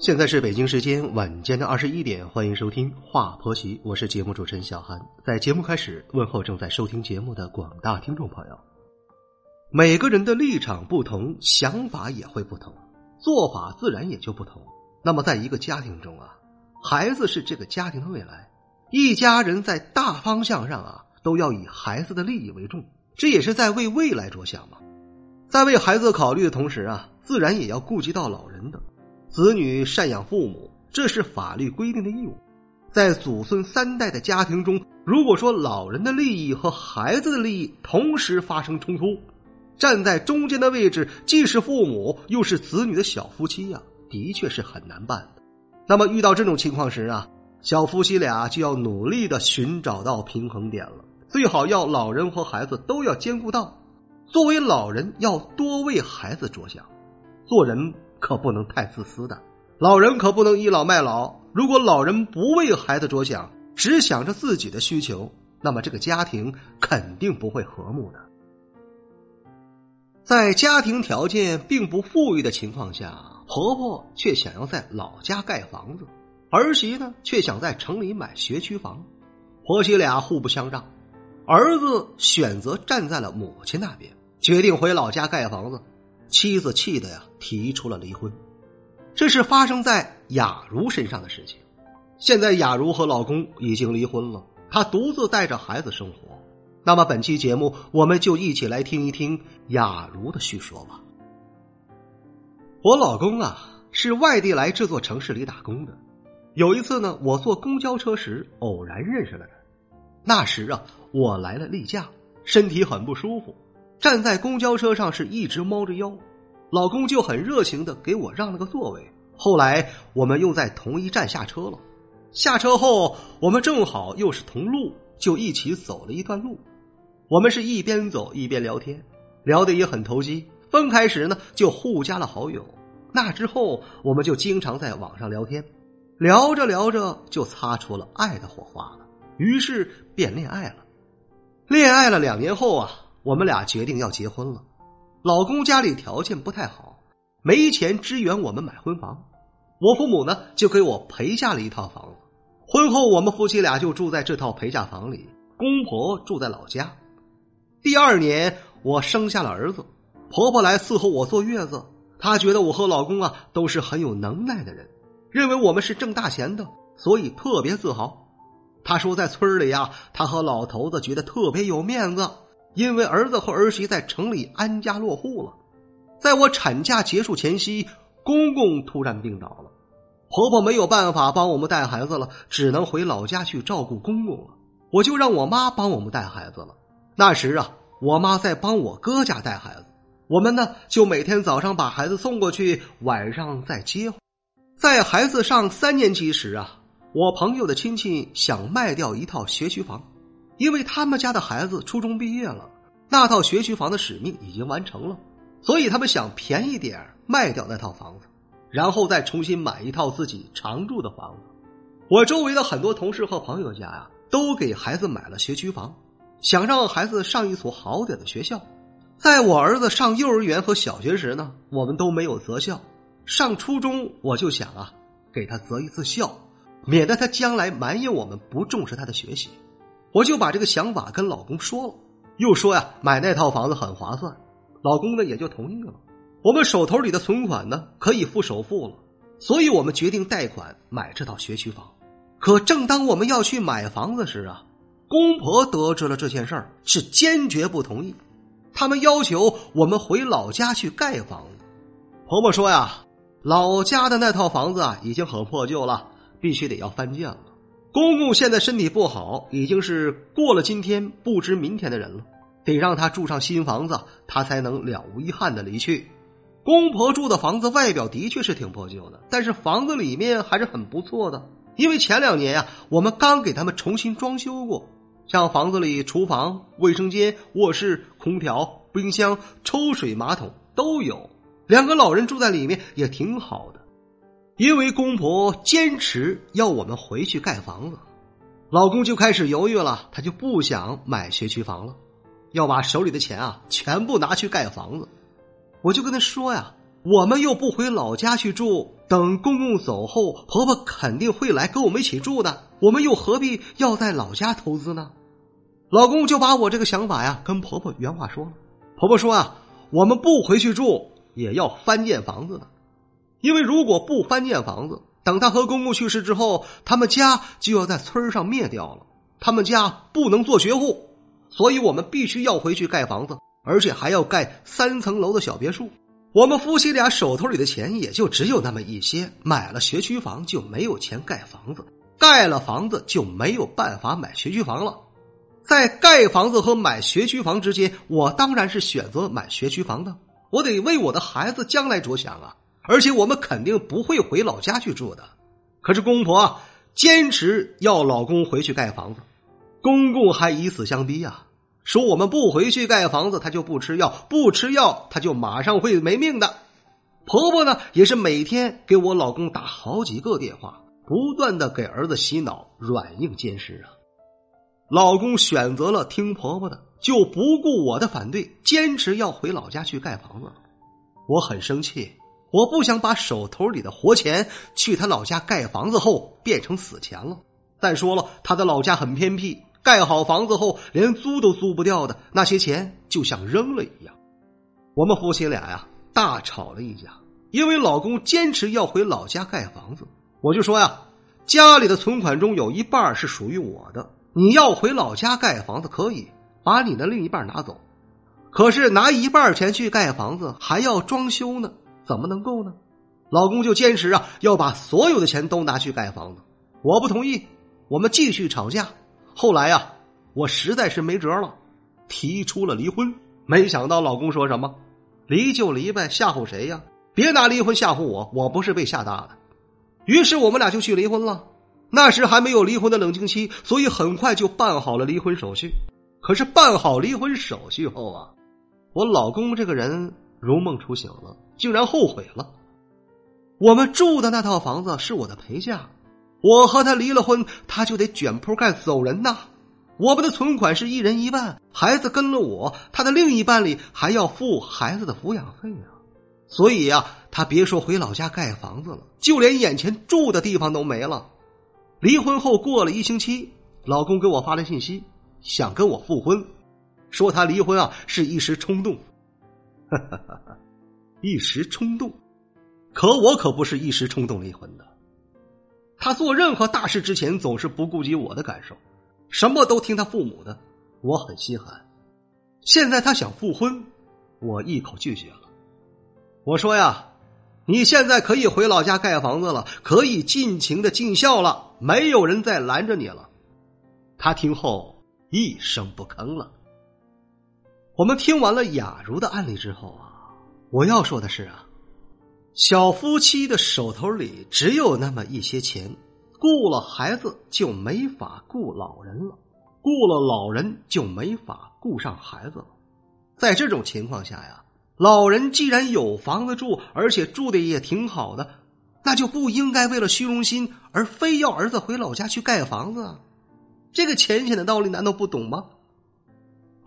现在是北京时间晚间的二十一点，欢迎收听《话婆媳》，我是节目主持人小韩。在节目开始，问候正在收听节目的广大听众朋友。每个人的立场不同，想法也会不同，做法自然也就不同。那么，在一个家庭中啊，孩子是这个家庭的未来，一家人在大方向上啊，都要以孩子的利益为重，这也是在为未来着想嘛。在为孩子考虑的同时啊，自然也要顾及到老人的。子女赡养父母，这是法律规定的义务。在祖孙三代的家庭中，如果说老人的利益和孩子的利益同时发生冲突，站在中间的位置，既是父母又是子女的小夫妻呀，的确是很难办的。那么遇到这种情况时啊，小夫妻俩就要努力的寻找到平衡点了，最好要老人和孩子都要兼顾到。作为老人，要多为孩子着想，做人。可不能太自私的，老人可不能倚老卖老。如果老人不为孩子着想，只想着自己的需求，那么这个家庭肯定不会和睦的。在家庭条件并不富裕的情况下，婆婆却想要在老家盖房子，儿媳呢却想在城里买学区房，婆媳俩互不相让，儿子选择站在了母亲那边，决定回老家盖房子。妻子气的呀，提出了离婚。这是发生在雅茹身上的事情。现在雅茹和老公已经离婚了，她独自带着孩子生活。那么本期节目，我们就一起来听一听雅茹的叙说吧。我老公啊，是外地来这座城市里打工的。有一次呢，我坐公交车时偶然认识了他。那时啊，我来了例假，身体很不舒服。站在公交车上是一直猫着腰，老公就很热情的给我让了个座位。后来我们又在同一站下车了，下车后我们正好又是同路，就一起走了一段路。我们是一边走一边聊天，聊得也很投机。分开时呢，就互加了好友。那之后我们就经常在网上聊天，聊着聊着就擦出了爱的火花了，于是便恋爱了。恋爱了两年后啊。我们俩决定要结婚了，老公家里条件不太好，没钱支援我们买婚房，我父母呢就给我陪嫁了一套房子。婚后我们夫妻俩就住在这套陪嫁房里，公婆住在老家。第二年我生下了儿子，婆婆来伺候我坐月子，她觉得我和老公啊都是很有能耐的人，认为我们是挣大钱的，所以特别自豪。她说在村里呀，她和老头子觉得特别有面子。因为儿子和儿媳在城里安家落户了，在我产假结束前夕，公公突然病倒了，婆婆没有办法帮我们带孩子了，只能回老家去照顾公公了。我就让我妈帮我们带孩子了。那时啊，我妈在帮我哥家带孩子，我们呢就每天早上把孩子送过去，晚上再接。在孩子上三年级时啊，我朋友的亲戚想卖掉一套学区房。因为他们家的孩子初中毕业了，那套学区房的使命已经完成了，所以他们想便宜点卖掉那套房子，然后再重新买一套自己常住的房子。我周围的很多同事和朋友家呀，都给孩子买了学区房，想让孩子上一所好点的学校。在我儿子上幼儿园和小学时呢，我们都没有择校。上初中我就想啊，给他择一次校，免得他将来埋怨我们不重视他的学习。我就把这个想法跟老公说了，又说呀，买那套房子很划算，老公呢也就同意了。我们手头里的存款呢可以付首付了，所以我们决定贷款买这套学区房。可正当我们要去买房子时啊，公婆得知了这件事儿，是坚决不同意，他们要求我们回老家去盖房子。婆婆说呀，老家的那套房子啊已经很破旧了，必须得要翻建了。公公现在身体不好，已经是过了今天不知明天的人了，得让他住上新房子，他才能了无遗憾的离去。公婆住的房子外表的确是挺破旧的，但是房子里面还是很不错的，因为前两年呀，我们刚给他们重新装修过，像房子里厨房、卫生间、卧室、空调、冰箱、抽水马桶都有，两个老人住在里面也挺好的。因为公婆坚持要我们回去盖房子，老公就开始犹豫了，他就不想买学区房了，要把手里的钱啊全部拿去盖房子。我就跟他说呀，我们又不回老家去住，等公公走后，婆婆肯定会来跟我们一起住的，我们又何必要在老家投资呢？老公就把我这个想法呀跟婆婆原话说了，婆婆说啊，我们不回去住也要翻建房子的。因为如果不翻建房子，等他和公公去世之后，他们家就要在村上灭掉了。他们家不能做学户，所以我们必须要回去盖房子，而且还要盖三层楼的小别墅。我们夫妻俩手头里的钱也就只有那么一些，买了学区房就没有钱盖房子，盖了房子就没有办法买学区房了。在盖房子和买学区房之间，我当然是选择买学区房的。我得为我的孩子将来着想啊。而且我们肯定不会回老家去住的，可是公婆坚持要老公回去盖房子，公公还以死相逼呀，说我们不回去盖房子，他就不吃药，不吃药他就马上会没命的。婆婆呢，也是每天给我老公打好几个电话，不断的给儿子洗脑，软硬兼施啊。老公选择了听婆婆的，就不顾我的反对，坚持要回老家去盖房子，我很生气。我不想把手头里的活钱去他老家盖房子后变成死钱了。再说了，他的老家很偏僻，盖好房子后连租都租不掉的，那些钱就像扔了一样。我们夫妻俩呀大吵了一架，因为老公坚持要回老家盖房子，我就说呀，家里的存款中有一半是属于我的，你要回老家盖房子可以，把你的另一半拿走，可是拿一半钱去盖房子还要装修呢。怎么能够呢？老公就坚持啊，要把所有的钱都拿去盖房子。我不同意，我们继续吵架。后来呀，我实在是没辙了，提出了离婚。没想到老公说什么：“离就离呗，吓唬谁呀？别拿离婚吓唬我，我不是被吓大的。”于是我们俩就去离婚了。那时还没有离婚的冷静期，所以很快就办好了离婚手续。可是办好离婚手续后啊，我老公这个人如梦初醒了。竟然后悔了。我们住的那套房子是我的陪嫁，我和他离了婚，他就得卷铺盖走人呐。我们的存款是一人一半，孩子跟了我，他的另一半里还要付孩子的抚养费啊。所以呀，他别说回老家盖房子了，就连眼前住的地方都没了。离婚后过了一星期，老公给我发来信息，想跟我复婚，说他离婚啊是一时冲动。哈哈哈哈。一时冲动，可我可不是一时冲动离婚的。他做任何大事之前总是不顾及我的感受，什么都听他父母的，我很心寒。现在他想复婚，我一口拒绝了。我说呀，你现在可以回老家盖房子了，可以尽情的尽孝了，没有人再拦着你了。他听后一声不吭了。我们听完了雅茹的案例之后啊。我要说的是啊，小夫妻的手头里只有那么一些钱，顾了孩子就没法顾老人了，顾了老人就没法顾上孩子了。在这种情况下呀，老人既然有房子住，而且住的也挺好的，那就不应该为了虚荣心而非要儿子回老家去盖房子啊。这个浅显的道理难道不懂吗？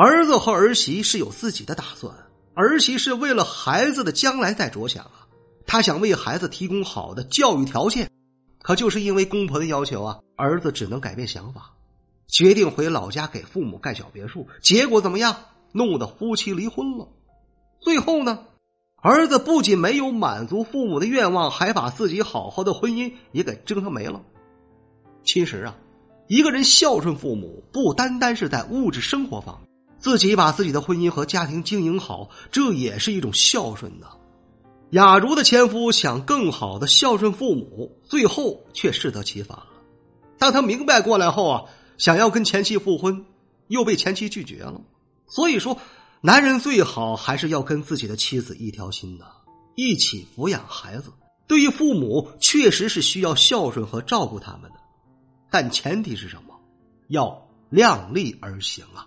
儿子和儿媳是有自己的打算。儿媳是为了孩子的将来在着想啊，她想为孩子提供好的教育条件，可就是因为公婆的要求啊，儿子只能改变想法，决定回老家给父母盖小别墅。结果怎么样？弄得夫妻离婚了。最后呢，儿子不仅没有满足父母的愿望，还把自己好好的婚姻也给折腾没了。其实啊，一个人孝顺父母，不单单是在物质生活方面。自己把自己的婚姻和家庭经营好，这也是一种孝顺呢。雅茹的前夫想更好的孝顺父母，最后却适得其反了。当他明白过来后啊，想要跟前妻复婚，又被前妻拒绝了。所以说，男人最好还是要跟自己的妻子一条心的，一起抚养孩子。对于父母，确实是需要孝顺和照顾他们的，但前提是什么？要量力而行啊。